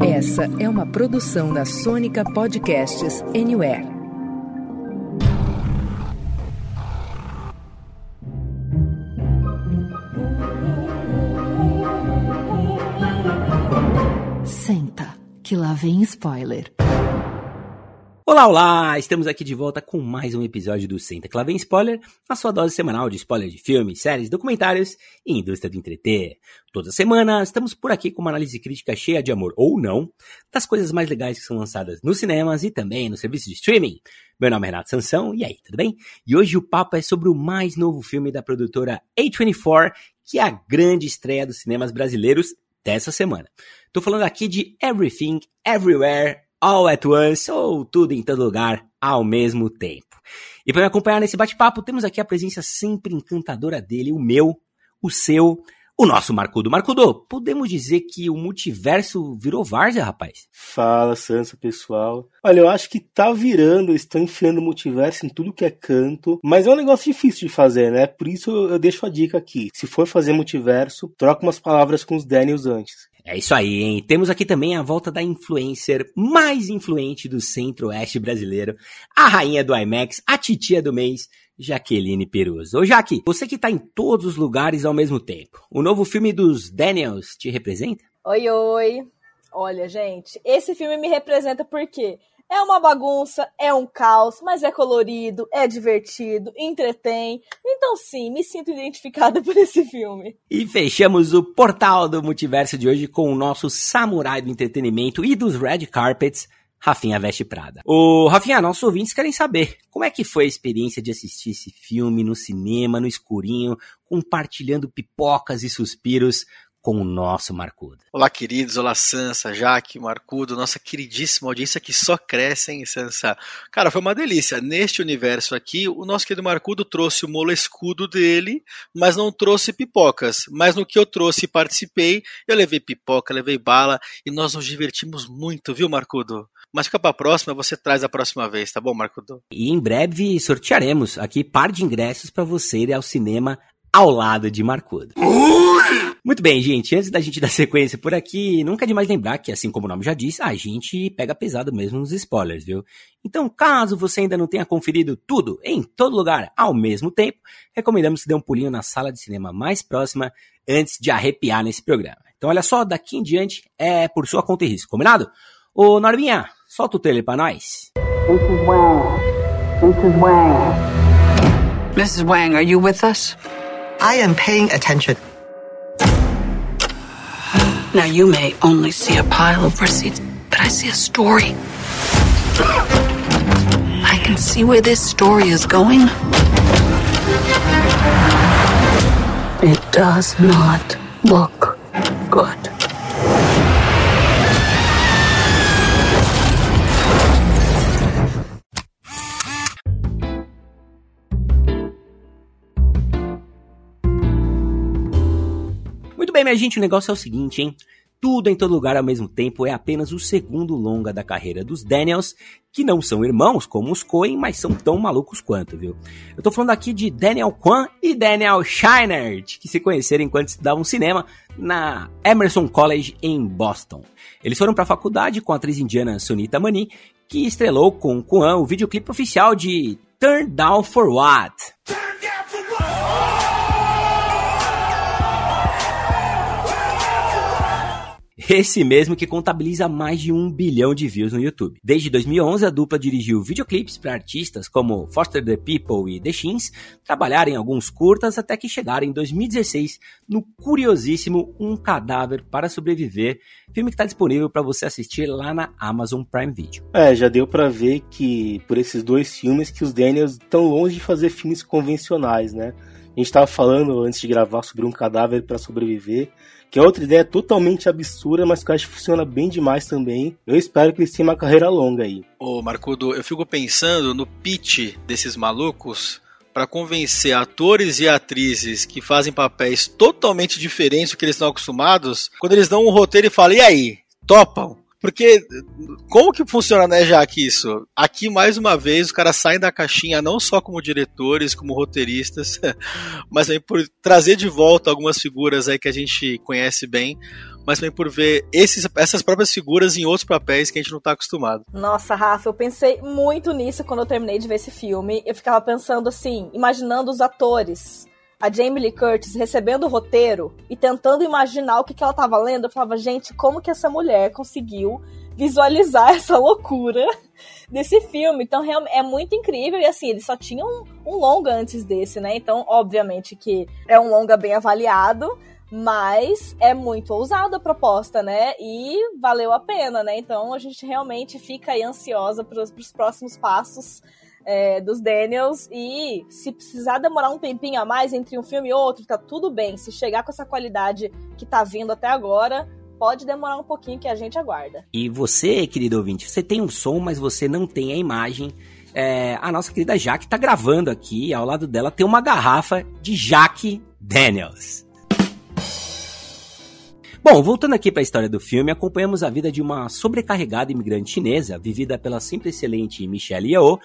Essa é uma produção da Sônica Podcasts Anywhere. Senta, que lá vem spoiler. Olá, olá! Estamos aqui de volta com mais um episódio do Senta Clavem Spoiler, a sua dose semanal de spoiler de filmes, séries, documentários e indústria do entreter. Toda semana estamos por aqui com uma análise crítica cheia de amor ou não das coisas mais legais que são lançadas nos cinemas e também no serviço de streaming. Meu nome é Renato Sansão, e aí, tudo bem? E hoje o papo é sobre o mais novo filme da produtora A24, que é a grande estreia dos cinemas brasileiros dessa semana. Tô falando aqui de Everything, Everywhere, all at once ou tudo em todo lugar ao mesmo tempo. E para me acompanhar nesse bate-papo, temos aqui a presença sempre encantadora dele, o meu, o seu, o nosso Marcudo. Marcudo, podemos dizer que o multiverso virou várzea, rapaz? Fala, Sansa, pessoal. Olha, eu acho que tá virando, estão enfiando o multiverso em tudo que é canto, mas é um negócio difícil de fazer, né? Por isso eu deixo a dica aqui. Se for fazer multiverso, troca umas palavras com os Daniels antes. É isso aí, hein? Temos aqui também a volta da influencer mais influente do centro-oeste brasileiro, a rainha do IMAX, a titia do mês, Jaqueline Peruso. Ô Jaque, você que tá em todos os lugares ao mesmo tempo, o novo filme dos Daniels te representa? Oi, oi. Olha, gente, esse filme me representa porque é uma bagunça, é um caos, mas é colorido, é divertido, entretém. Então, sim, me sinto identificada por esse filme. E fechamos o portal do multiverso de hoje com o nosso samurai do entretenimento e dos red carpets, Rafinha Veste Prada. Ô, Rafinha, nossos ouvintes querem saber como é que foi a experiência de assistir esse filme no cinema, no escurinho, compartilhando pipocas e suspiros com o nosso Marcudo. Olá, queridos. Olá, Sansa, Jaque, Marcudo, nossa queridíssima audiência que só cresce, hein, Sansa? Cara, foi uma delícia. Neste universo aqui, o nosso querido Marcudo trouxe o molescudo dele, mas não trouxe pipocas. Mas no que eu trouxe e participei, eu levei pipoca, levei bala e nós nos divertimos muito, viu, Marcudo? Mas fica pra próxima, você traz a próxima vez, tá bom, Marcudo? E em breve sortearemos aqui par de ingressos para você ir ao cinema ao lado de Marcudo. Muito bem, gente. Antes da gente dar sequência por aqui, nunca é demais lembrar que, assim como o nome já diz, a gente pega pesado mesmo nos spoilers, viu? Então, caso você ainda não tenha conferido tudo em todo lugar ao mesmo tempo, recomendamos que dê um pulinho na sala de cinema mais próxima antes de arrepiar nesse programa. Então, olha só, daqui em diante é por sua conta e risco, combinado? Ô, Norminha, solta o trailer pra nós. Mrs. Wang. Mrs. Wang. Mrs. Wang, are you with us? I am paying attention. Now, you may only see a pile of receipts, but I see a story. I can see where this story is going. It does not look good. Bem, minha gente, o negócio é o seguinte, hein? Tudo em todo lugar ao mesmo tempo é apenas o segundo longa da carreira dos Daniels, que não são irmãos como os Coen, mas são tão malucos quanto, viu? Eu tô falando aqui de Daniel Kwan e Daniel Scheinert, que se conheceram enquanto estudavam cinema na Emerson College em Boston. Eles foram para a faculdade com a atriz indiana Sunita Mani, que estrelou com Kwan o videoclipe oficial de Turn Down for What? Esse mesmo que contabiliza mais de um bilhão de views no YouTube. Desde 2011, a dupla dirigiu videoclipes para artistas como Foster the People e The Shins, trabalharam em alguns curtas até que chegaram em 2016 no curiosíssimo Um Cadáver para Sobreviver, filme que está disponível para você assistir lá na Amazon Prime Video. É, já deu para ver que por esses dois filmes que os Daniels estão longe de fazer filmes convencionais, né? A gente estava falando antes de gravar sobre Um Cadáver para Sobreviver que é outra ideia totalmente absurda, mas que eu acho que funciona bem demais também. Eu espero que eles tenham uma carreira longa aí. Ô, Marcudo, eu fico pensando no pitch desses malucos para convencer atores e atrizes que fazem papéis totalmente diferentes do que eles estão acostumados, quando eles dão um roteiro e falam, e aí, topam? Porque como que funciona, né, Jaque, isso? Aqui, mais uma vez, os caras saem da caixinha não só como diretores, como roteiristas, mas também por trazer de volta algumas figuras aí que a gente conhece bem, mas também por ver esses, essas próprias figuras em outros papéis que a gente não tá acostumado. Nossa, Rafa, eu pensei muito nisso quando eu terminei de ver esse filme. Eu ficava pensando assim, imaginando os atores a Jamie Lee Curtis recebendo o roteiro e tentando imaginar o que, que ela tava lendo, eu falava, gente, como que essa mulher conseguiu visualizar essa loucura desse filme? Então, é muito incrível. E assim, eles só tinham um, um longa antes desse, né? Então, obviamente que é um longa bem avaliado. Mas é muito ousada a proposta, né? E valeu a pena, né? Então a gente realmente fica aí ansiosa para os próximos passos é, dos Daniels. E se precisar demorar um tempinho a mais entre um filme e outro, tá tudo bem. Se chegar com essa qualidade que tá vindo até agora, pode demorar um pouquinho que a gente aguarda. E você, querido ouvinte, você tem um som, mas você não tem a imagem. É, a nossa querida Jaque tá gravando aqui, ao lado dela tem uma garrafa de Jaque Daniels. Bom, voltando aqui para a história do filme, acompanhamos a vida de uma sobrecarregada imigrante chinesa, vivida pela sempre excelente Michelle Yeoh,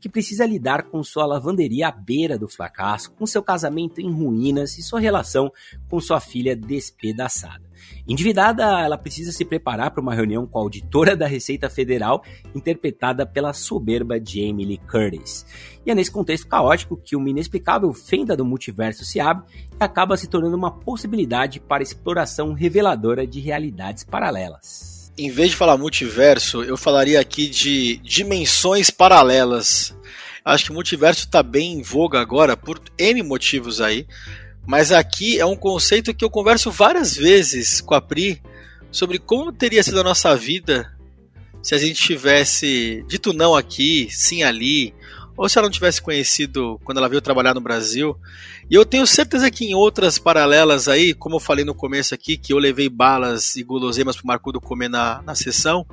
que precisa lidar com sua lavanderia à beira do fracasso, com seu casamento em ruínas e sua relação com sua filha despedaçada. Endividada, ela precisa se preparar para uma reunião com a auditora da Receita Federal, interpretada pela soberba Jamie Lee Curtis. E é nesse contexto caótico que uma inexplicável fenda do multiverso se abre e acaba se tornando uma possibilidade para exploração reveladora de realidades paralelas em vez de falar multiverso, eu falaria aqui de dimensões paralelas. Acho que multiverso está bem em voga agora por N motivos aí. Mas aqui é um conceito que eu converso várias vezes com a Pri sobre como teria sido a nossa vida se a gente tivesse dito não aqui, sim ali, ou se ela não tivesse conhecido quando ela veio trabalhar no Brasil. E eu tenho certeza que em outras paralelas aí, como eu falei no começo aqui, que eu levei balas e guloseimas pro Marcudo comer na, na sessão,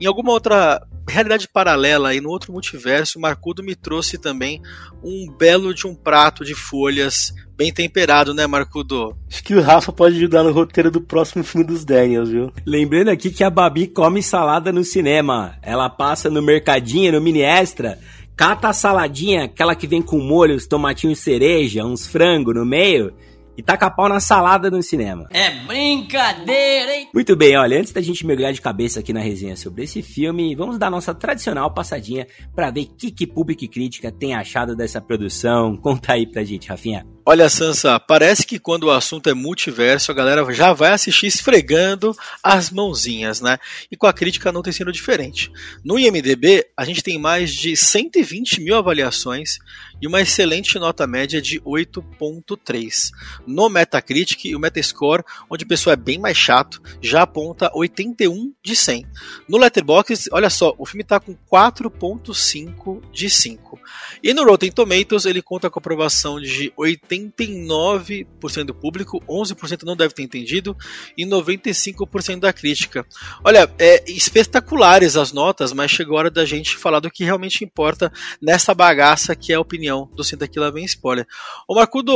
em alguma outra realidade paralela aí, no outro multiverso, o Marcudo me trouxe também um belo de um prato de folhas bem temperado, né, Marcudo? Acho que o Rafa pode ajudar no roteiro do próximo filme dos Daniels, viu? Lembrando aqui que a Babi come salada no cinema. Ela passa no mercadinho, no mini extra, Cata a saladinha, aquela que vem com molhos, tomatinho cereja, uns frango no meio e taca pau na salada no cinema. É brincadeira, hein? Muito bem, olha, antes da gente mergulhar de cabeça aqui na resenha sobre esse filme, vamos dar nossa tradicional passadinha para ver o que, que público e crítica tem achado dessa produção. Conta aí pra gente, Rafinha. Olha, Sansa, parece que quando o assunto é multiverso, a galera já vai assistir esfregando as mãozinhas, né? E com a crítica não tem sido diferente. No IMDB, a gente tem mais de 120 mil avaliações e uma excelente nota média de 8.3. No Metacritic, o Metascore, onde a pessoa é bem mais chato, já aponta 81 de 100. No Letterboxd, olha só, o filme está com 4.5 de 5. E no Rotten Tomatoes, ele conta com aprovação de 89% do público, 11% não deve ter entendido e 95% da crítica. Olha, é espetaculares as notas, mas chegou a hora da gente falar do que realmente importa nessa bagaça que é a opinião opinião do Senta Aqui Lá Vem Spoiler. Ô Marcudo,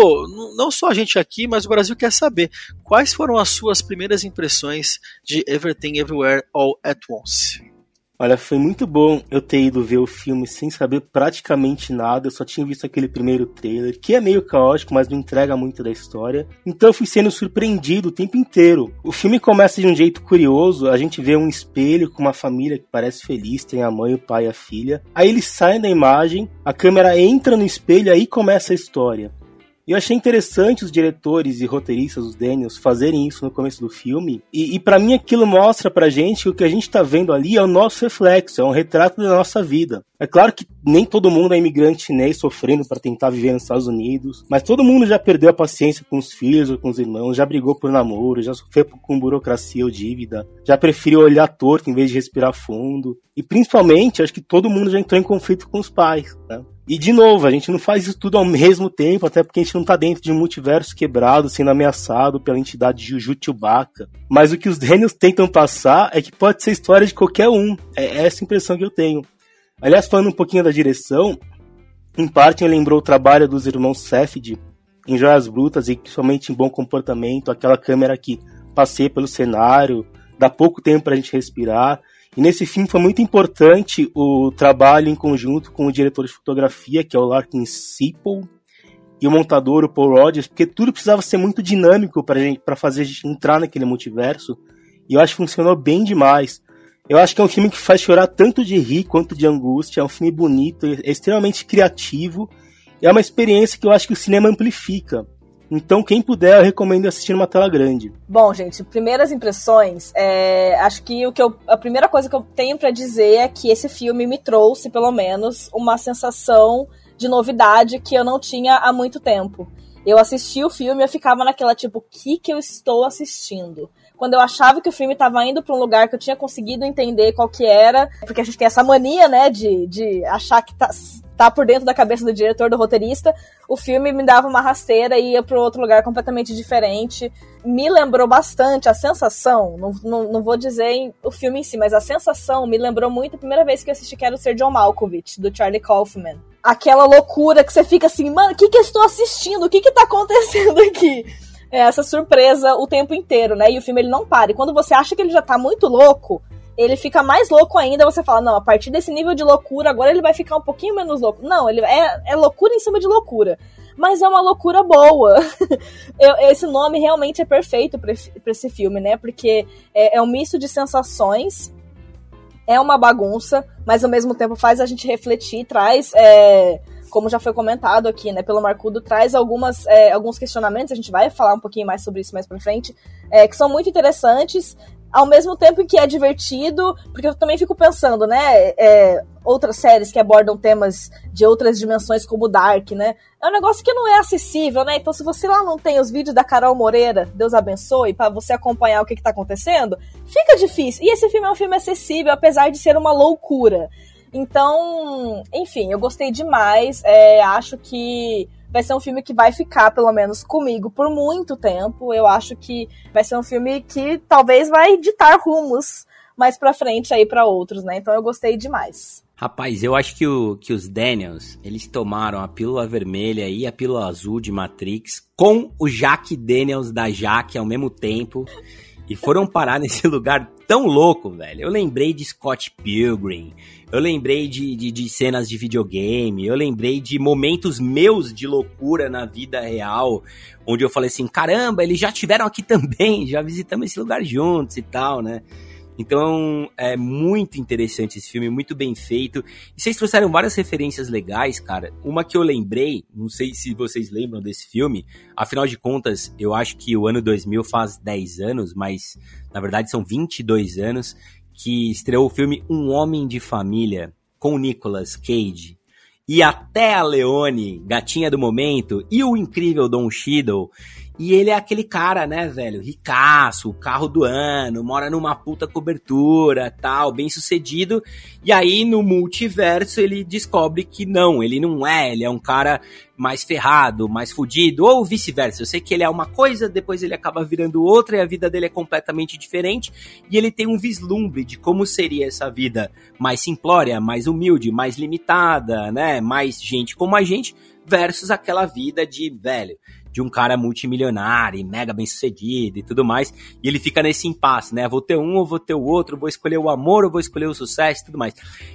não só a gente aqui, mas o Brasil quer saber quais foram as suas primeiras impressões de Everything Everywhere All at Once. Olha, foi muito bom eu ter ido ver o filme sem saber praticamente nada. Eu só tinha visto aquele primeiro trailer, que é meio caótico, mas não entrega muito da história. Então eu fui sendo surpreendido o tempo inteiro. O filme começa de um jeito curioso. A gente vê um espelho com uma família que parece feliz, tem a mãe, o pai e a filha. Aí eles saem da imagem, a câmera entra no espelho e aí começa a história. E eu achei interessante os diretores e roteiristas, os Daniels, fazerem isso no começo do filme. E, e para mim aquilo mostra pra gente que o que a gente tá vendo ali é o nosso reflexo, é um retrato da nossa vida. É claro que nem todo mundo é imigrante chinês sofrendo para tentar viver nos Estados Unidos, mas todo mundo já perdeu a paciência com os filhos ou com os irmãos, já brigou por namoro, já sofreu com burocracia ou dívida, já preferiu olhar torto em vez de respirar fundo. E principalmente, acho que todo mundo já entrou em conflito com os pais, né? E de novo, a gente não faz isso tudo ao mesmo tempo, até porque a gente não tá dentro de um multiverso quebrado, sendo ameaçado pela entidade Juju Chewbacca. Mas o que os Daniels tentam passar é que pode ser história de qualquer um. É essa impressão que eu tenho. Aliás, falando um pouquinho da direção, em parte ele lembrou o trabalho dos irmãos Safdie em Joias Brutas e principalmente em Bom Comportamento, aquela câmera que passeia pelo cenário, dá pouco tempo pra gente respirar. E nesse filme foi muito importante o trabalho em conjunto com o diretor de fotografia, que é o Larkin Sipple, e o montador, o Paul Rogers, porque tudo precisava ser muito dinâmico para fazer a gente entrar naquele multiverso. E eu acho que funcionou bem demais. Eu acho que é um filme que faz chorar tanto de rir quanto de angústia. É um filme bonito, é extremamente criativo. É uma experiência que eu acho que o cinema amplifica. Então, quem puder, eu recomendo assistir numa tela grande. Bom, gente, primeiras impressões. É, acho que o que eu, a primeira coisa que eu tenho para dizer é que esse filme me trouxe, pelo menos, uma sensação de novidade que eu não tinha há muito tempo. Eu assisti o filme e eu ficava naquela tipo, o que que eu estou assistindo? Quando eu achava que o filme estava indo para um lugar que eu tinha conseguido entender qual que era, porque a gente tem essa mania, né, de, de achar que tá, tá por dentro da cabeça do diretor, do roteirista, o filme me dava uma rasteira e ia para outro lugar completamente diferente. Me lembrou bastante a sensação, não, não, não vou dizer o filme em si, mas a sensação me lembrou muito a primeira vez que eu assisti que era o Sir John Malkovich, do Charlie Kaufman. Aquela loucura que você fica assim, mano, o que que eu estou assistindo? O que que tá acontecendo aqui? É essa surpresa o tempo inteiro, né? E o filme ele não para. E quando você acha que ele já tá muito louco, ele fica mais louco ainda, você fala, não, a partir desse nível de loucura, agora ele vai ficar um pouquinho menos louco. Não, ele é, é loucura em cima de loucura. Mas é uma loucura boa. Esse nome realmente é perfeito para esse filme, né? Porque é, é um misto de sensações, é uma bagunça, mas ao mesmo tempo faz a gente refletir, traz. É, como já foi comentado aqui, né, pelo Marcudo, traz algumas, é, alguns questionamentos, a gente vai falar um pouquinho mais sobre isso mais pra frente, é, que são muito interessantes, ao mesmo tempo que é divertido, porque eu também fico pensando, né, é, outras séries que abordam temas de outras dimensões como Dark, né, é um negócio que não é acessível, né, então se você lá não tem os vídeos da Carol Moreira, Deus abençoe, para você acompanhar o que, que tá acontecendo, fica difícil, e esse filme é um filme acessível, apesar de ser uma loucura, então, enfim, eu gostei demais. É, acho que vai ser um filme que vai ficar, pelo menos comigo, por muito tempo. Eu acho que vai ser um filme que talvez vai ditar rumos mais pra frente aí para outros, né? Então eu gostei demais. Rapaz, eu acho que, o, que os Daniels, eles tomaram a pílula vermelha e a pílula azul de Matrix com o Jack Daniels da Jack ao mesmo tempo e foram parar nesse lugar tão louco, velho. Eu lembrei de Scott Pilgrim, eu lembrei de, de, de, cenas de videogame, eu lembrei de momentos meus de loucura na vida real, onde eu falei assim: caramba, eles já tiveram aqui também, já visitamos esse lugar juntos e tal, né? Então é muito interessante esse filme, muito bem feito. E vocês trouxeram várias referências legais, cara. Uma que eu lembrei, não sei se vocês lembram desse filme, afinal de contas, eu acho que o ano 2000 faz 10 anos, mas na verdade são 22 anos, que estreou o filme Um Homem de Família com Nicolas Cage. E até a Leone, gatinha do momento, e o incrível Don Cheadle. E ele é aquele cara, né, velho, ricaço, carro do ano, mora numa puta cobertura, tal, bem sucedido. E aí no multiverso ele descobre que não, ele não é, ele é um cara mais ferrado, mais fudido, ou vice-versa. Eu sei que ele é uma coisa, depois ele acaba virando outra e a vida dele é completamente diferente. E ele tem um vislumbre de como seria essa vida mais simplória, mais humilde, mais limitada, né, mais gente como a gente, versus aquela vida de, velho, de um cara multimilionário, mega bem sucedido e tudo mais. E ele fica nesse impasse, né? Vou ter um ou vou ter o outro, vou escolher o amor ou vou escolher o sucesso e tudo mais.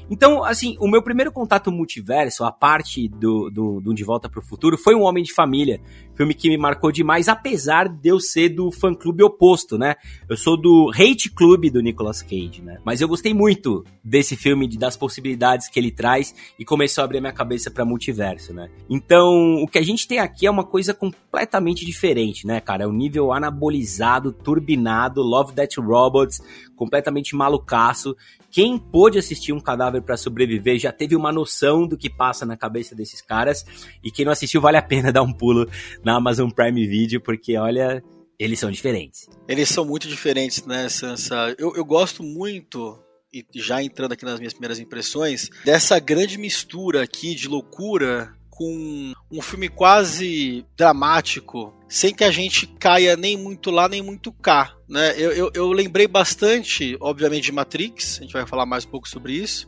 Então, assim, o meu primeiro contato multiverso, a parte do, do, do De Volta para o Futuro, foi um Homem de Família. Filme que me marcou demais, apesar de eu ser do fã-clube oposto, né? Eu sou do hate club do Nicolas Cage, né? Mas eu gostei muito desse filme, das possibilidades que ele traz e começou a abrir minha cabeça para multiverso, né? Então, o que a gente tem aqui é uma coisa completamente diferente, né, cara? É um nível anabolizado, turbinado, Love That Robots, completamente malucaço. Quem pôde assistir um cadáver para sobreviver já teve uma noção do que passa na cabeça desses caras. E quem não assistiu, vale a pena dar um pulo na Amazon Prime Video, porque olha, eles são diferentes. Eles são muito diferentes, né, Sansa? Eu, eu gosto muito e já entrando aqui nas minhas primeiras impressões, dessa grande mistura aqui de loucura com um filme quase dramático, sem que a gente caia nem muito lá nem muito cá. Né? Eu, eu, eu lembrei bastante, obviamente, de Matrix, a gente vai falar mais um pouco sobre isso,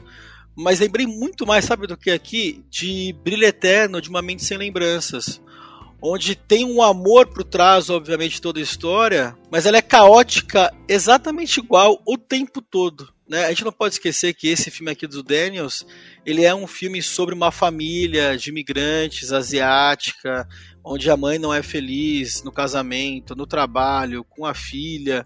mas lembrei muito mais, sabe do que aqui? De Brilho Eterno, de Uma Mente Sem Lembranças onde tem um amor por trás, obviamente, toda a história, mas ela é caótica exatamente igual o tempo todo. Né? A gente não pode esquecer que esse filme aqui do Daniels, ele é um filme sobre uma família de imigrantes asiática, onde a mãe não é feliz no casamento, no trabalho, com a filha.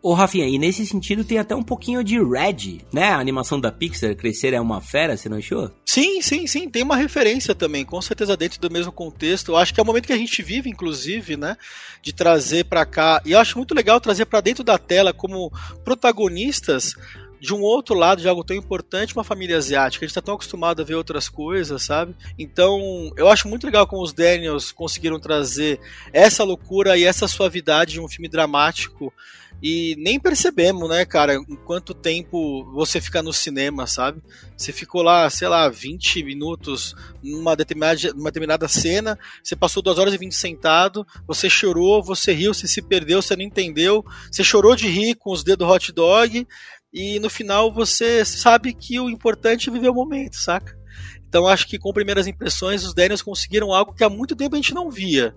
Ô, Rafinha, e nesse sentido tem até um pouquinho de Red, né? A animação da Pixar, Crescer é uma fera, você não achou? Sim, sim, sim. Tem uma referência também, com certeza dentro do mesmo contexto. Eu acho que é o momento que a gente vive, inclusive, né? De trazer para cá. E eu acho muito legal trazer para dentro da tela como protagonistas de um outro lado de algo tão importante, uma família asiática. A gente está tão acostumado a ver outras coisas, sabe? Então, eu acho muito legal como os Daniels conseguiram trazer essa loucura e essa suavidade de um filme dramático e nem percebemos, né, cara, quanto tempo você fica no cinema, sabe? Você ficou lá, sei lá, 20 minutos numa determinada, numa determinada cena, você passou 2 horas e 20 sentado, você chorou, você riu, você se perdeu, você não entendeu, você chorou de rir com os dedos hot dog, e no final você sabe que o importante é viver o momento, saca? Então acho que com primeiras impressões os Daniels conseguiram algo que há muito tempo a gente não via,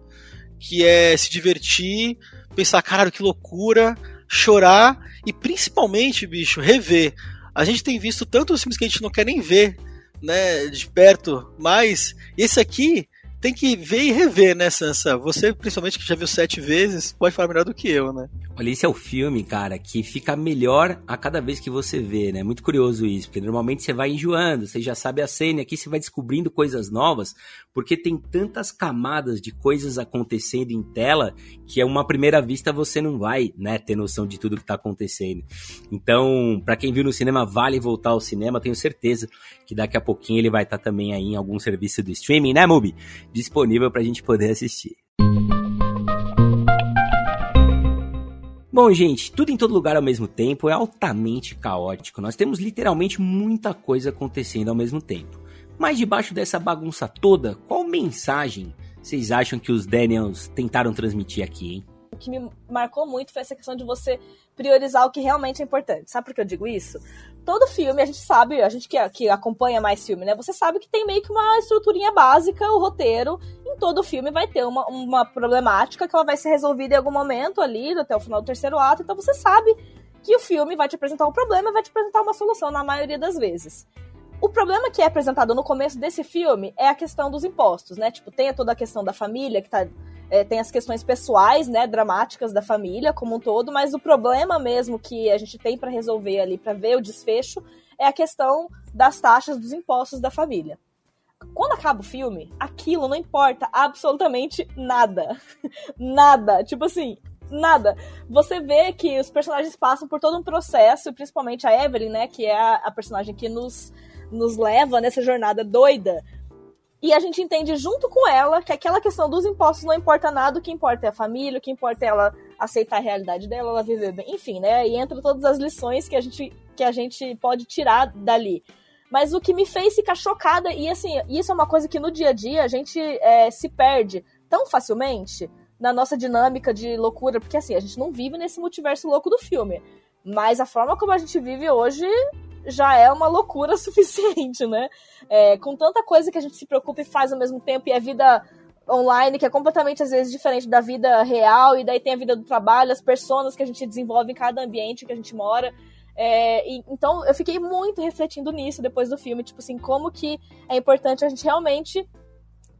que é se divertir, pensar, caralho, que loucura, chorar e principalmente, bicho, rever. A gente tem visto tantos filmes que a gente não quer nem ver, né, de perto, mas esse aqui tem que ver e rever, né, Sansa? Você, principalmente, que já viu sete vezes, pode falar melhor do que eu, né? Olha, esse é o filme, cara, que fica melhor a cada vez que você vê, né? Muito curioso isso, porque normalmente você vai enjoando, você já sabe a cena, e aqui você vai descobrindo coisas novas, porque tem tantas camadas de coisas acontecendo em tela que a uma primeira vista você não vai, né, ter noção de tudo que tá acontecendo. Então, para quem viu no cinema, vale voltar ao cinema, tenho certeza que daqui a pouquinho ele vai estar tá também aí em algum serviço do streaming, né, Mubi? Disponível pra gente poder assistir. Bom, gente, tudo em todo lugar ao mesmo tempo é altamente caótico. Nós temos literalmente muita coisa acontecendo ao mesmo tempo. Mas debaixo dessa bagunça toda, qual mensagem vocês acham que os Daniels tentaram transmitir aqui, hein? O que me marcou muito foi essa questão de você priorizar o que realmente é importante. Sabe por que eu digo isso? Todo filme, a gente sabe, a gente que, que acompanha mais filme, né? Você sabe que tem meio que uma estruturinha básica, o roteiro. Em todo filme vai ter uma, uma problemática que ela vai ser resolvida em algum momento ali, até o final do terceiro ato. Então você sabe que o filme vai te apresentar um problema vai te apresentar uma solução na maioria das vezes. O problema que é apresentado no começo desse filme é a questão dos impostos, né? Tipo, tem toda a questão da família que tá é, tem as questões pessoais, né, dramáticas da família como um todo, mas o problema mesmo que a gente tem para resolver ali, para ver o desfecho, é a questão das taxas dos impostos da família. Quando acaba o filme, aquilo não importa absolutamente nada. nada. Tipo assim, nada. Você vê que os personagens passam por todo um processo, principalmente a Evelyn, né, que é a, a personagem que nos, nos leva nessa jornada doida e a gente entende junto com ela que aquela questão dos impostos não importa nada, o que importa é a família, o que importa é ela aceitar a realidade dela, ela viver bem, enfim, né? E entra todas as lições que a gente, que a gente pode tirar dali. Mas o que me fez ficar chocada, e assim, isso é uma coisa que no dia a dia a gente é, se perde tão facilmente na nossa dinâmica de loucura, porque assim, a gente não vive nesse multiverso louco do filme. Mas a forma como a gente vive hoje já é uma loucura suficiente, né? É, com tanta coisa que a gente se preocupa e faz ao mesmo tempo, e a vida online, que é completamente, às vezes, diferente da vida real, e daí tem a vida do trabalho, as pessoas que a gente desenvolve em cada ambiente que a gente mora. É, e, então, eu fiquei muito refletindo nisso depois do filme, tipo assim, como que é importante a gente realmente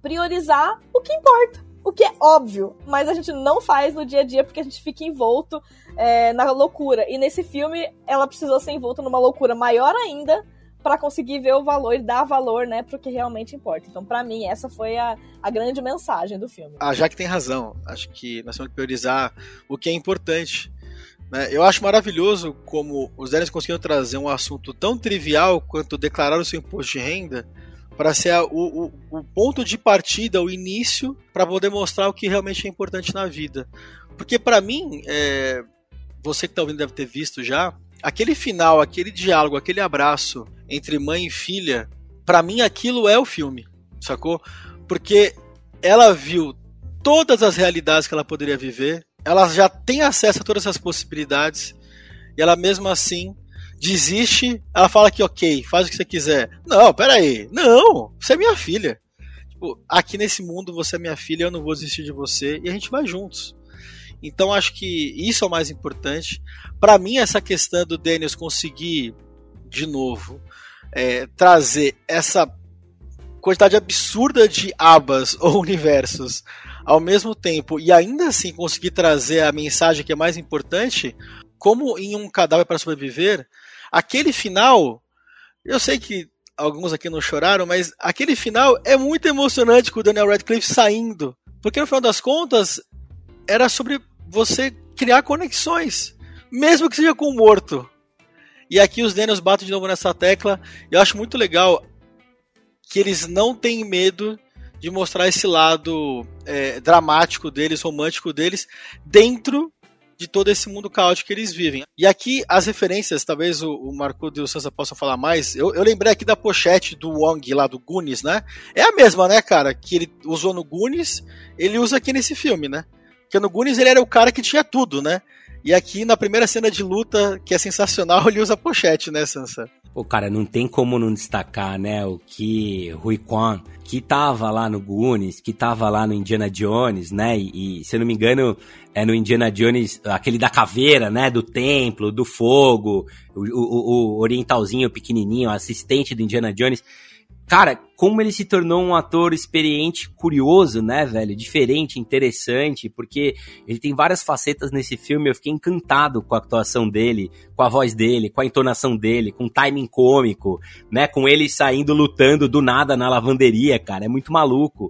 priorizar o que importa o que é óbvio, mas a gente não faz no dia a dia porque a gente fica envolto é, na loucura. E nesse filme, ela precisou ser envolta numa loucura maior ainda para conseguir ver o valor e dar valor, né, pro que realmente importa. Então, para mim, essa foi a, a grande mensagem do filme. Ah, já que tem razão. Acho que nós temos que priorizar o que é importante. Né? Eu acho maravilhoso como os Daniels conseguiram trazer um assunto tão trivial quanto declarar o seu imposto de renda para ser a, o, o, o, ponto de partida, o início, para poder mostrar o que realmente é importante na vida. Porque para mim, é, você que está ouvindo deve ter visto já, aquele final, aquele diálogo, aquele abraço entre mãe e filha, para mim aquilo é o filme, sacou? Porque ela viu todas as realidades que ela poderia viver, ela já tem acesso a todas essas possibilidades, e ela mesmo assim desiste, ela fala que ok, faz o que você quiser. Não, peraí, não, você é minha filha. tipo, aqui nesse mundo você é minha filha, eu não vou desistir de você e a gente vai juntos. Então acho que isso é o mais importante. Para mim, essa questão do Daniels conseguir, de novo, é, trazer essa quantidade absurda de abas ou universos ao mesmo tempo e ainda assim conseguir trazer a mensagem que é mais importante, como em um cadáver para sobreviver, aquele final, eu sei que alguns aqui não choraram, mas aquele final é muito emocionante com o Daniel Radcliffe saindo, porque no final das contas era sobre você criar conexões, mesmo que seja com o morto. E aqui os Daniels batem de novo nessa tecla. Eu acho muito legal que eles não têm medo de mostrar esse lado é, dramático deles, romântico deles, dentro de todo esse mundo caótico que eles vivem. E aqui as referências, talvez o, o Marco e o Sansa possam falar mais. Eu, eu, lembrei aqui da pochete do Wong lá do Goonies, né? É a mesma, né, cara? Que ele usou no Goonies, ele usa aqui nesse filme, né? Porque no Goonies ele era o cara que tinha tudo, né? E aqui na primeira cena de luta, que é sensacional, ele usa pochete, né, Sansa? Pô, cara, não tem como não destacar, né, o que Rui Kwan, que tava lá no Goonies, que tava lá no Indiana Jones, né, e, e se eu não me engano, é no Indiana Jones, aquele da caveira, né, do templo, do fogo, o, o, o orientalzinho pequenininho, assistente do Indiana Jones, cara, como ele se tornou um ator experiente, curioso, né, velho? Diferente, interessante, porque ele tem várias facetas nesse filme. Eu fiquei encantado com a atuação dele, com a voz dele, com a entonação dele, com o timing cômico, né? Com ele saindo lutando do nada na lavanderia, cara. É muito maluco.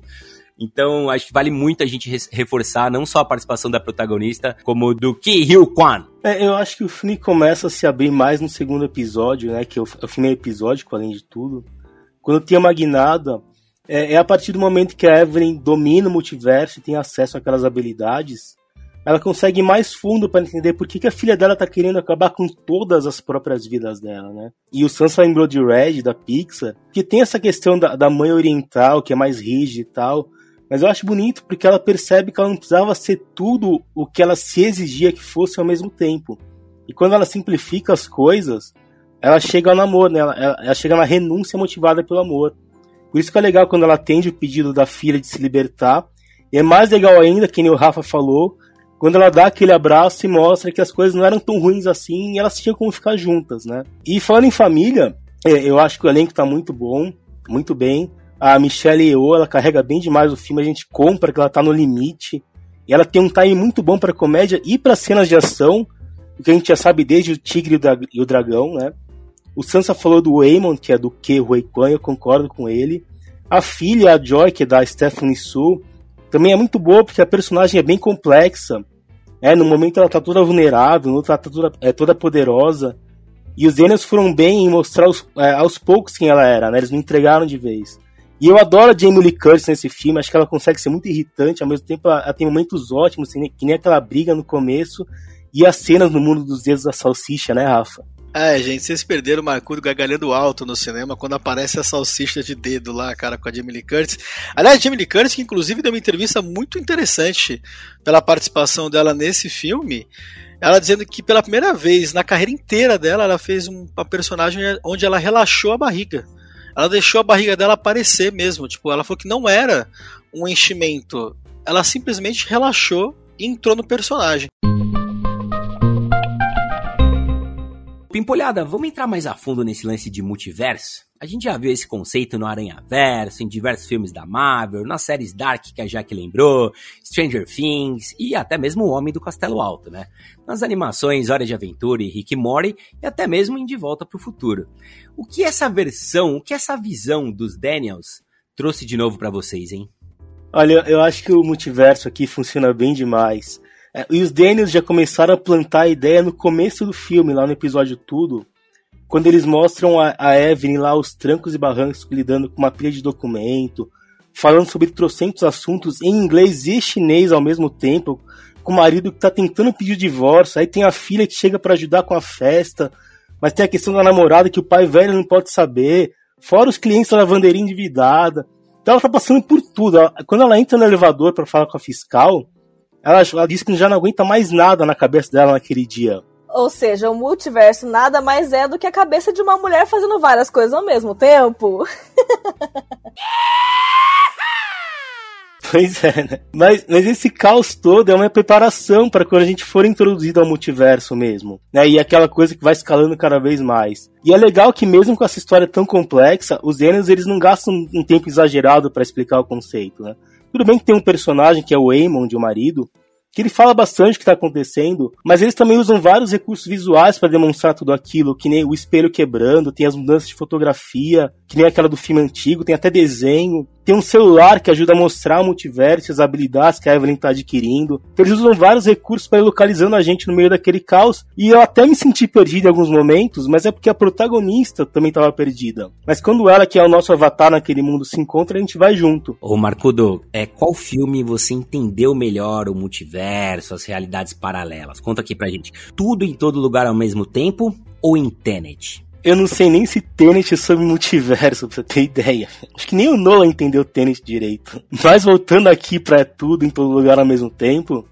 Então, acho que vale muito a gente reforçar não só a participação da protagonista, como do Ki Hyo Kwan. É, eu acho que o filme começa a se abrir mais no segundo episódio, né? Que o, o filme é episódico, além de tudo quando tem a Magnada, é, é, a partir do momento que a Evelyn domina o multiverso e tem acesso àquelas habilidades, ela consegue ir mais fundo para entender por que, que a filha dela tá querendo acabar com todas as próprias vidas dela, né? E o Sansa lembrou de Red, da Pixar, que tem essa questão da, da mãe oriental, que é mais rígida e tal, mas eu acho bonito porque ela percebe que ela não precisava ser tudo o que ela se exigia que fosse ao mesmo tempo. E quando ela simplifica as coisas, ela chega ao namoro, né? Ela, ela, chega na renúncia motivada pelo amor. Por isso que é legal quando ela atende o pedido da filha de se libertar. E é mais legal ainda, que nem o Rafa falou, quando ela dá aquele abraço e mostra que as coisas não eram tão ruins assim e elas tinham como ficar juntas, né? E falando em família, é, eu acho que o elenco tá muito bom, muito bem. A Michelle Yeoh, ela carrega bem demais o filme, a gente compra que ela tá no limite. E ela tem um time muito bom para comédia e para cenas de ação, o que a gente já sabe desde o Tigre e o Dragão, né? O Sansa falou do Waymon, que é do que Rui Kwan, eu concordo com ele. A filha, a Joy, que é da Stephanie Su, também é muito boa porque a personagem é bem complexa. É, no momento ela tá toda vulnerável, no outro ela tá toda, é toda poderosa. E os Daniels foram bem em mostrar os, é, aos poucos quem ela era, né? Eles não entregaram de vez. E eu adoro a Jamie Lee Curtis nesse filme, acho que ela consegue ser muito irritante, ao mesmo tempo ela, ela tem momentos ótimos, que nem aquela briga no começo, e as cenas no mundo dos dedos da salsicha, né, Rafa? É, gente, vocês perderam o Marcudo gargalhando alto no cinema quando aparece a salsicha de dedo lá, cara, com a Jamie Lee Curtis. Aliás, Jamie Lee Curtis, que inclusive deu uma entrevista muito interessante pela participação dela nesse filme. Ela dizendo que pela primeira vez na carreira inteira dela, ela fez uma personagem onde ela relaxou a barriga. Ela deixou a barriga dela aparecer mesmo. Tipo, ela falou que não era um enchimento. Ela simplesmente relaxou e entrou no personagem. Pimpolhada, vamos entrar mais a fundo nesse lance de multiverso? A gente já viu esse conceito no Aranha Verso, em diversos filmes da Marvel, nas séries Dark que a Jack lembrou, Stranger Things e até mesmo O Homem do Castelo Alto, né? Nas animações Hora de Aventura e Rick Morty e até mesmo em De Volta para o Futuro. O que essa versão, o que essa visão dos Daniels trouxe de novo para vocês, hein? Olha, eu acho que o multiverso aqui funciona bem demais. É, e os Daniels já começaram a plantar a ideia no começo do filme, lá no episódio Tudo, quando eles mostram a, a Evelyn lá os trancos e barrancos lidando com uma pilha de documento, falando sobre trocentos assuntos em inglês e chinês ao mesmo tempo, com o marido que tá tentando pedir o divórcio, aí tem a filha que chega para ajudar com a festa, mas tem a questão da namorada que o pai velho não pode saber, fora os clientes da lavanderia endividada. Então ela tá passando por tudo. Quando ela entra no elevador para falar com a fiscal, ela, ela disse que já não aguenta mais nada na cabeça dela naquele dia. Ou seja, o multiverso nada mais é do que a cabeça de uma mulher fazendo várias coisas ao mesmo tempo. Pois é, né? Mas, mas esse caos todo é uma preparação para quando a gente for introduzido ao multiverso mesmo, né? E aquela coisa que vai escalando cada vez mais. E é legal que mesmo com essa história tão complexa, os Daniels eles não gastam um tempo exagerado para explicar o conceito, né? Tudo bem que tem um personagem que é o Eamon, o marido, que ele fala bastante o que está acontecendo, mas eles também usam vários recursos visuais para demonstrar tudo aquilo, que nem o espelho quebrando, tem as mudanças de fotografia, que nem aquela do filme antigo, tem até desenho, tem um celular que ajuda a mostrar o multiverso, as habilidades que a Evelyn está adquirindo. Então, eles usam vários recursos para ir localizando a gente no meio daquele caos. E eu até me senti perdido em alguns momentos, mas é porque a protagonista também estava perdida. Mas quando ela, que é o nosso avatar naquele mundo, se encontra, a gente vai junto. Ô Marcudo, é, qual filme você entendeu melhor o multiverso, as realidades paralelas? Conta aqui pra gente. Tudo em todo lugar ao mesmo tempo ou em? Eu não sei nem se Tenet é sobre multiverso, pra você ter ideia. Acho que nem o Nolan entendeu Tenet direito. Mas voltando aqui pra tudo em todo lugar ao mesmo tempo,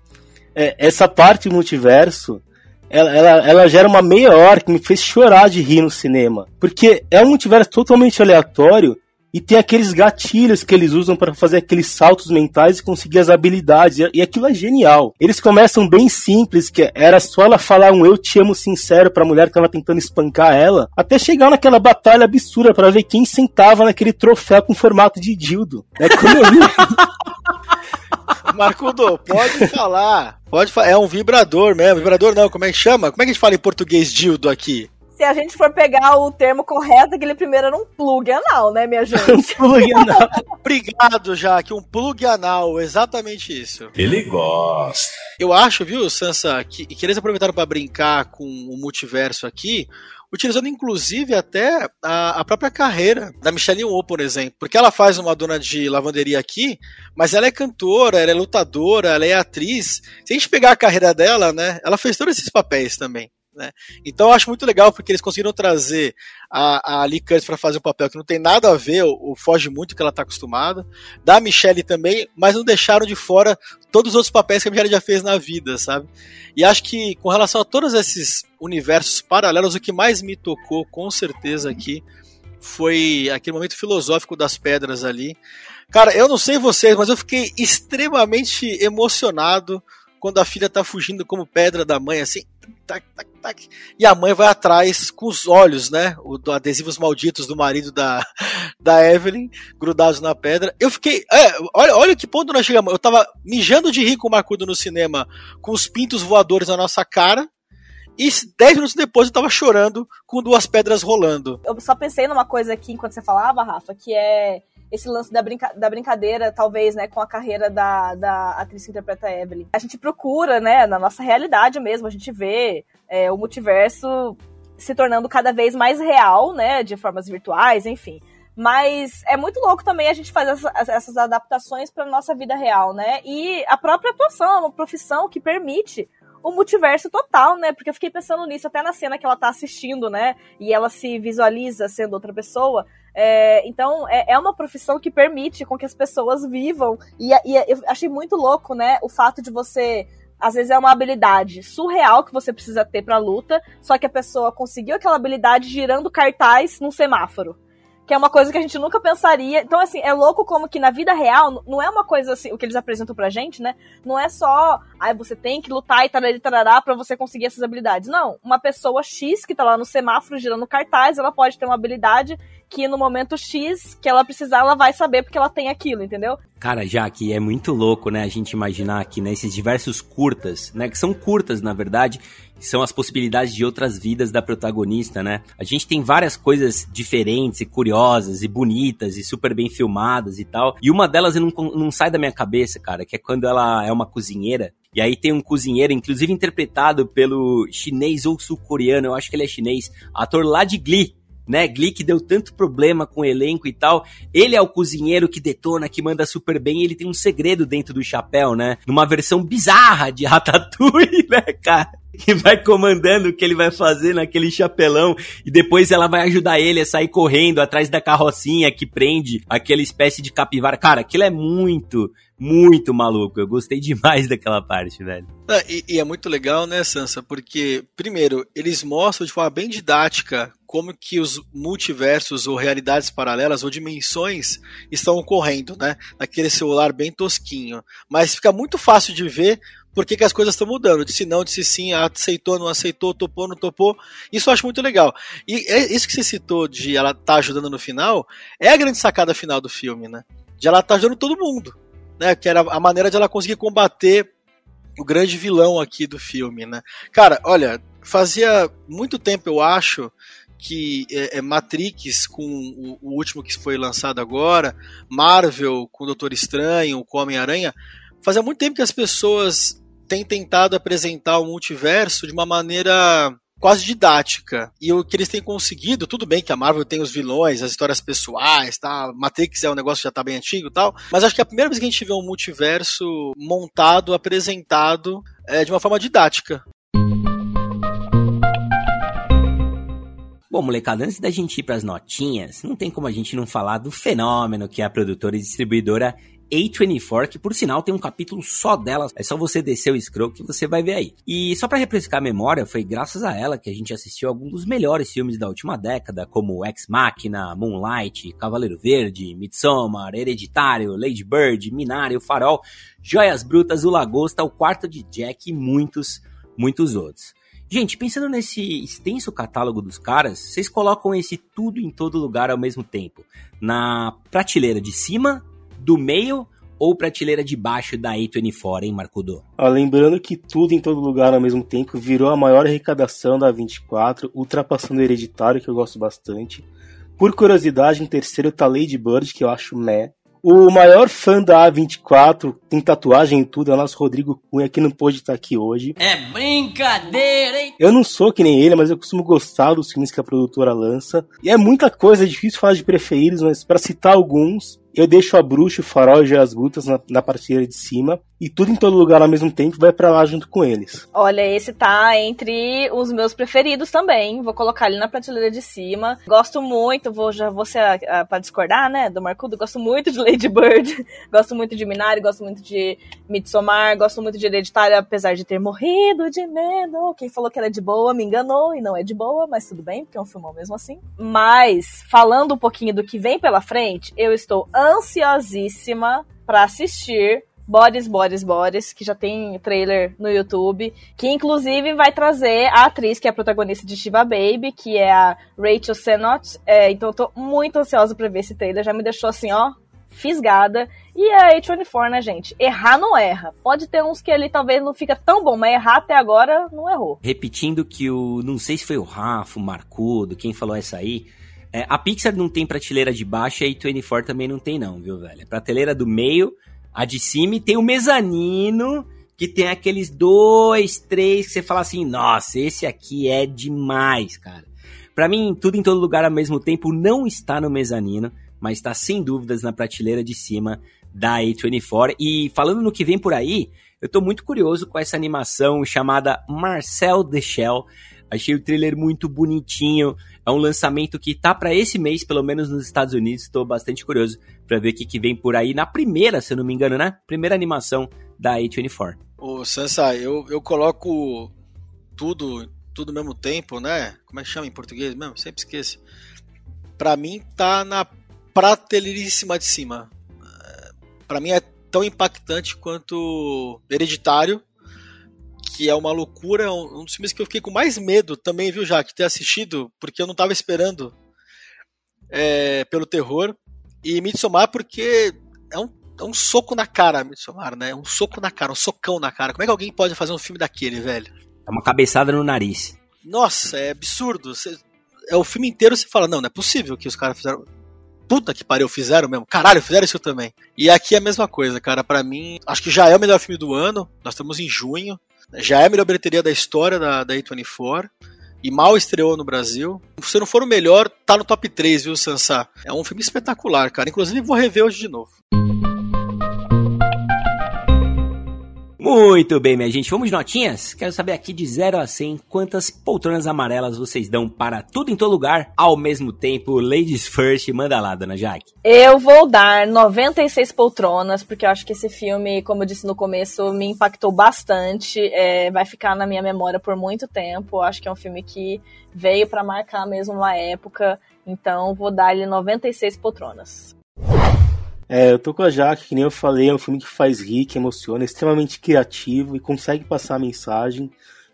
é, essa parte multiverso, ela, ela, ela, gera uma meia hora que me fez chorar de rir no cinema. Porque é um multiverso totalmente aleatório e tem aqueles gatilhos que eles usam para fazer aqueles saltos mentais e conseguir as habilidades. E aquilo é genial. Eles começam bem simples, que era só ela falar um eu te amo sincero pra mulher que tava tentando espancar ela, até chegar naquela batalha absurda para ver quem sentava naquele troféu com formato de dildo. É como eu li. Marcudo, pode falar. Pode falar. É um vibrador mesmo. Vibrador não, como é que chama? Como é que a gente fala em português dildo aqui? Se a gente for pegar o termo correto, aquele primeiro era um plug anal, né, minha gente? um plug anal. Obrigado, Jaque. Um plug anal, exatamente isso. Ele gosta. Eu acho, viu, Sansa, que, que eles aproveitaram para brincar com o multiverso aqui, utilizando inclusive até a, a, própria carreira da Michelle Yeoh, por exemplo, porque ela faz uma dona de lavanderia aqui, mas ela é cantora, ela é lutadora, ela é atriz. Se a gente pegar a carreira dela, né, ela fez todos esses papéis também. Né? Então eu acho muito legal porque eles conseguiram trazer a, a Lee Curtis para fazer um papel que não tem nada a ver, ou, foge muito que ela está acostumada, da Michelle também, mas não deixaram de fora todos os outros papéis que a Michelle já fez na vida, sabe? E acho que com relação a todos esses universos paralelos, o que mais me tocou com certeza aqui foi aquele momento filosófico das pedras ali. Cara, eu não sei vocês, mas eu fiquei extremamente emocionado quando a filha tá fugindo como pedra da mãe, assim, tac, tac, tac, e a mãe vai atrás com os olhos, né, o, do adesivos malditos do marido da, da Evelyn, grudados na pedra. Eu fiquei, é, olha, olha que ponto nós chegamos. Eu tava mijando de rir com o Marcudo no cinema, com os pintos voadores na nossa cara, e dez minutos depois eu tava chorando com duas pedras rolando. Eu só pensei numa coisa aqui enquanto você falava, Rafa, que é esse lance da, brinca da brincadeira, talvez, né, com a carreira da, da atriz que interpreta Evelyn. A gente procura, né, na nossa realidade mesmo, a gente vê é, o multiverso se tornando cada vez mais real, né, de formas virtuais, enfim. Mas é muito louco também a gente fazer essas, essas adaptações para nossa vida real, né? E a própria atuação é uma profissão que permite o multiverso total, né? Porque eu fiquei pensando nisso até na cena que ela tá assistindo, né? E ela se visualiza sendo outra pessoa. É, então, é, é, uma profissão que permite com que as pessoas vivam. E, e eu achei muito louco, né? O fato de você às vezes é uma habilidade surreal que você precisa ter pra luta, só que a pessoa conseguiu aquela habilidade girando cartaz num semáforo que é uma coisa que a gente nunca pensaria. Então, assim, é louco como que na vida real, não é uma coisa assim, o que eles apresentam pra gente, né? Não é só, ah, você tem que lutar e tarará, tarará pra você conseguir essas habilidades. Não, uma pessoa X que tá lá no semáforo girando cartaz, ela pode ter uma habilidade que no momento X que ela precisar, ela vai saber porque ela tem aquilo, entendeu? Cara, já que é muito louco, né, a gente imaginar aqui, né, esses diversos curtas, né, que são curtas, na verdade, são as possibilidades de outras vidas da protagonista, né? A gente tem várias coisas diferentes e curiosas e bonitas e super bem filmadas e tal. E uma delas não, não sai da minha cabeça, cara, que é quando ela é uma cozinheira e aí tem um cozinheiro, inclusive interpretado pelo chinês ou sul-coreano, eu acho que ele é chinês, ator lá de Glee, né? Glick deu tanto problema com o elenco e tal. Ele é o cozinheiro que detona, que manda super bem, e ele tem um segredo dentro do chapéu, né? Numa versão bizarra de Ratatouille, né, cara? que vai comandando o que ele vai fazer naquele chapelão e depois ela vai ajudar ele a sair correndo atrás da carrocinha que prende aquela espécie de capivara. Cara, aquilo é muito, muito maluco. Eu gostei demais daquela parte, velho. Ah, e, e, é muito legal, né, Sansa? Porque, primeiro, eles mostram de forma bem didática como que os multiversos ou realidades paralelas ou dimensões estão ocorrendo, né? Naquele celular bem tosquinho. Mas fica muito fácil de ver por que, que as coisas estão mudando. Disse não, disse sim, aceitou, não aceitou, topou, não topou. Isso eu acho muito legal. E é isso que você citou de ela estar tá ajudando no final, é a grande sacada final do filme, né? De ela estar tá ajudando todo mundo. Né? Que era a maneira de ela conseguir combater o grande vilão aqui do filme, né? Cara, olha, fazia muito tempo, eu acho, que é, é Matrix com o, o, último que foi lançado agora, Marvel com o Doutor Estranho, com Homem-Aranha, fazia muito tempo que as pessoas têm tentado apresentar o multiverso de uma maneira quase didática. E o que eles têm conseguido, tudo bem que a Marvel tem os vilões, as histórias pessoais, tá? Matrix é um negócio que já tá bem antigo e tal, mas acho que é a primeira vez que a gente vê um multiverso montado, apresentado é, de uma forma didática. Bom, molecada, antes da gente ir para as notinhas, não tem como a gente não falar do fenômeno que é a produtora e distribuidora A24, que por sinal tem um capítulo só dela, é só você descer o scroll que você vai ver aí. E só para refrescar a memória, foi graças a ela que a gente assistiu alguns dos melhores filmes da última década, como Ex Machina, Moonlight, Cavaleiro Verde, Midsommar, Hereditário, Lady Bird, Minari, O Farol, Joias Brutas, O Lagosta, O Quarto de Jack e muitos, muitos outros. Gente, pensando nesse extenso catálogo dos caras, vocês colocam esse tudo em todo lugar ao mesmo tempo. Na prateleira de cima, do meio ou prateleira de baixo da A24, hein, Marcudo? Ah, lembrando que tudo em todo lugar ao mesmo tempo virou a maior arrecadação da 24, ultrapassando o Hereditário, que eu gosto bastante. Por curiosidade, em terceiro tá Lady Bird, que eu acho meh. O maior fã da A24, tem tatuagem e tudo, é o nosso Rodrigo Cunha, que não pôde estar aqui hoje. É brincadeira, hein? Eu não sou que nem ele, mas eu costumo gostar dos filmes que a produtora lança. E é muita coisa, é difícil falar de preferidos, mas para citar alguns, eu deixo a bruxa, o farol e as brutas na, na parceira de cima. E tudo em todo lugar ao mesmo tempo vai para lá junto com eles. Olha, esse tá entre os meus preferidos também. Vou colocar ele na prateleira de cima. Gosto muito, vou já vou ser a, a, pra discordar, né, do Marcudo. Gosto muito de Lady Bird. gosto muito de Minari, gosto muito de Midsommar. Gosto muito de Hereditário, apesar de ter morrido de medo. Quem falou que era de boa me enganou e não é de boa, mas tudo bem, porque é um filmão mesmo assim. Mas, falando um pouquinho do que vem pela frente, eu estou ansiosíssima para assistir Bodies, Bodies, Bodies, que já tem trailer no YouTube, que inclusive vai trazer a atriz que é a protagonista de Shiva Baby, que é a Rachel Sennott. É, então eu tô muito ansiosa pra ver esse trailer, já me deixou assim, ó, fisgada. E a A24, né, gente? Errar não erra. Pode ter uns que ali talvez não fica tão bom, mas errar até agora não errou. Repetindo que o. Não sei se foi o Rafa, o Marcudo, quem falou essa aí. É, a Pixar não tem prateleira de baixo e a A24 também não tem, não, viu, velho? Prateleira do meio, a de cima e tem o mezanino, que tem aqueles dois, três que você fala assim, nossa, esse aqui é demais, cara. Para mim, tudo em todo lugar ao mesmo tempo não está no mezanino, mas está sem dúvidas na prateleira de cima da A24. E falando no que vem por aí, eu tô muito curioso com essa animação chamada Marcel the Shell. Achei o trailer muito bonitinho. É um lançamento que tá para esse mês, pelo menos nos Estados Unidos. Estou bastante curioso para ver o que, que vem por aí na primeira, se eu não me engano, né? Primeira animação da A24. Ô, Sansa, eu, eu coloco tudo tudo ao mesmo tempo, né? Como é que chama em português mesmo? Sempre esqueço. Pra mim tá na prateleiríssima de cima. Pra mim é tão impactante quanto Hereditário que é uma loucura, é um, dos filmes que eu fiquei com mais medo também, viu, já, que ter assistido, porque eu não estava esperando é, pelo terror. E Midsommar porque é um, é um soco na cara, Midsommar, né? Um soco na cara, um socão na cara. Como é que alguém pode fazer um filme daquele, velho? É uma cabeçada no nariz. Nossa, é absurdo. Você, é o filme inteiro você fala, não, não é possível que os caras fizeram. Puta que pariu, fizeram mesmo. Caralho, fizeram isso também. E aqui é a mesma coisa, cara. para mim, acho que já é o melhor filme do ano. Nós estamos em junho. Já é a melhor bilheteria da história da, da A24 e mal estreou no Brasil. Se não for o melhor, tá no top 3, viu, Sansá? É um filme espetacular, cara. Inclusive, vou rever hoje de novo. Muito bem, minha gente, vamos notinhas? Quero saber aqui de 0 a 100 quantas poltronas amarelas vocês dão para tudo em todo lugar ao mesmo tempo. Ladies first, manda lá, dona Jaque. Eu vou dar 96 poltronas, porque eu acho que esse filme, como eu disse no começo, me impactou bastante. É, vai ficar na minha memória por muito tempo. Eu acho que é um filme que veio para marcar mesmo uma época. Então, vou dar-lhe 96 poltronas. É, eu tô com a Jaque, que nem eu falei, é um filme que faz rir, que emociona, é extremamente criativo e consegue passar a mensagem.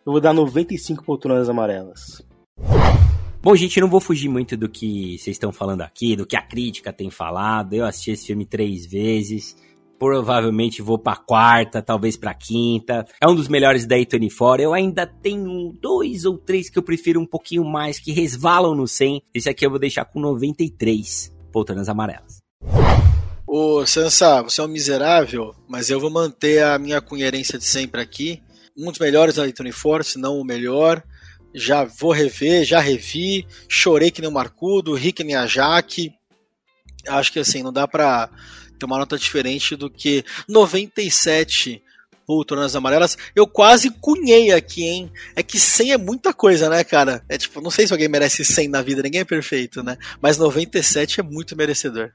Eu vou dar 95 poltronas amarelas. Bom, gente, não vou fugir muito do que vocês estão falando aqui, do que a crítica tem falado. Eu assisti esse filme três vezes. Provavelmente vou pra quarta, talvez pra quinta. É um dos melhores da A24. Eu ainda tenho dois ou três que eu prefiro um pouquinho mais, que resvalam no 100. Esse aqui eu vou deixar com 93 poltronas amarelas. Ô, Sansa, você é um miserável, mas eu vou manter a minha coerência de sempre aqui. Um dos melhores da Tony Force, se não o melhor. Já vou rever, já revi. Chorei que nem o Marcudo, ri que nem a Jaque. Acho que assim, não dá pra ter uma nota diferente do que 97 poltronas amarelas. Eu quase cunhei aqui, hein? É que 100 é muita coisa, né, cara? É tipo, não sei se alguém merece 100 na vida, ninguém é perfeito, né? Mas 97 é muito merecedor.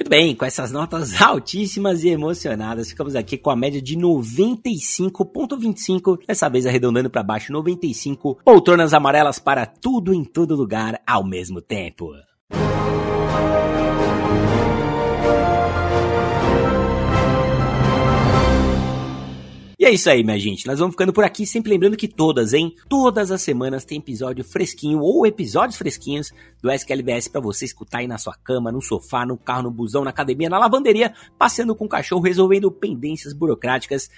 Muito bem, com essas notas altíssimas e emocionadas, ficamos aqui com a média de 95.25, dessa vez arredondando para baixo 95 poltronas amarelas para tudo em todo lugar ao mesmo tempo. E é isso aí, minha gente. Nós vamos ficando por aqui, sempre lembrando que todas, hein? Todas as semanas tem episódio fresquinho ou episódios fresquinhos do SQLBS para você escutar aí na sua cama, no sofá, no carro, no busão, na academia, na lavanderia, passeando com o cachorro, resolvendo pendências burocráticas,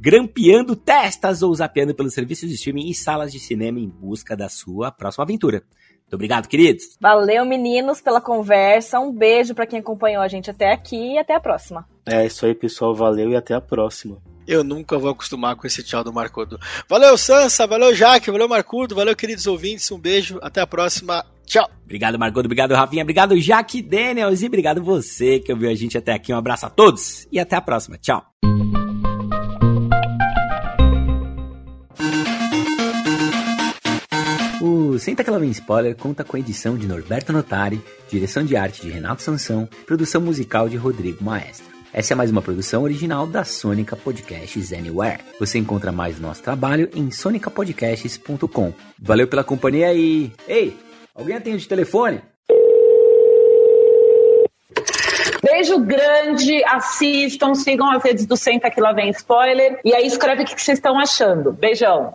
grampeando testas ou zapeando pelos serviços de streaming e salas de cinema em busca da sua próxima aventura. Muito obrigado, queridos. Valeu, meninos, pela conversa. Um beijo para quem acompanhou a gente até aqui e até a próxima. É isso aí, pessoal. Valeu e até a próxima. Eu nunca vou acostumar com esse tchau do Marcudo. Valeu, Sansa, valeu, Jaque, valeu, Marcudo, valeu, queridos ouvintes, um beijo, até a próxima, tchau. Obrigado, Marcudo, obrigado, Rafinha, obrigado, Jaque Daniels e obrigado você que ouviu a gente até aqui. Um abraço a todos e até a próxima, tchau. O Senta Que Lá Vem Spoiler conta com a edição de Norberto Notari, direção de arte de Renato Sansão, produção musical de Rodrigo Maestro. Essa é mais uma produção original da Sônica Podcasts Anywhere. Você encontra mais nosso trabalho em sonicapodcasts.com. Valeu pela companhia e... Ei, alguém atende o telefone? Beijo grande, assistam, sigam as redes do Senta Que Lá Vem Spoiler e aí escreve o que vocês estão achando. Beijão!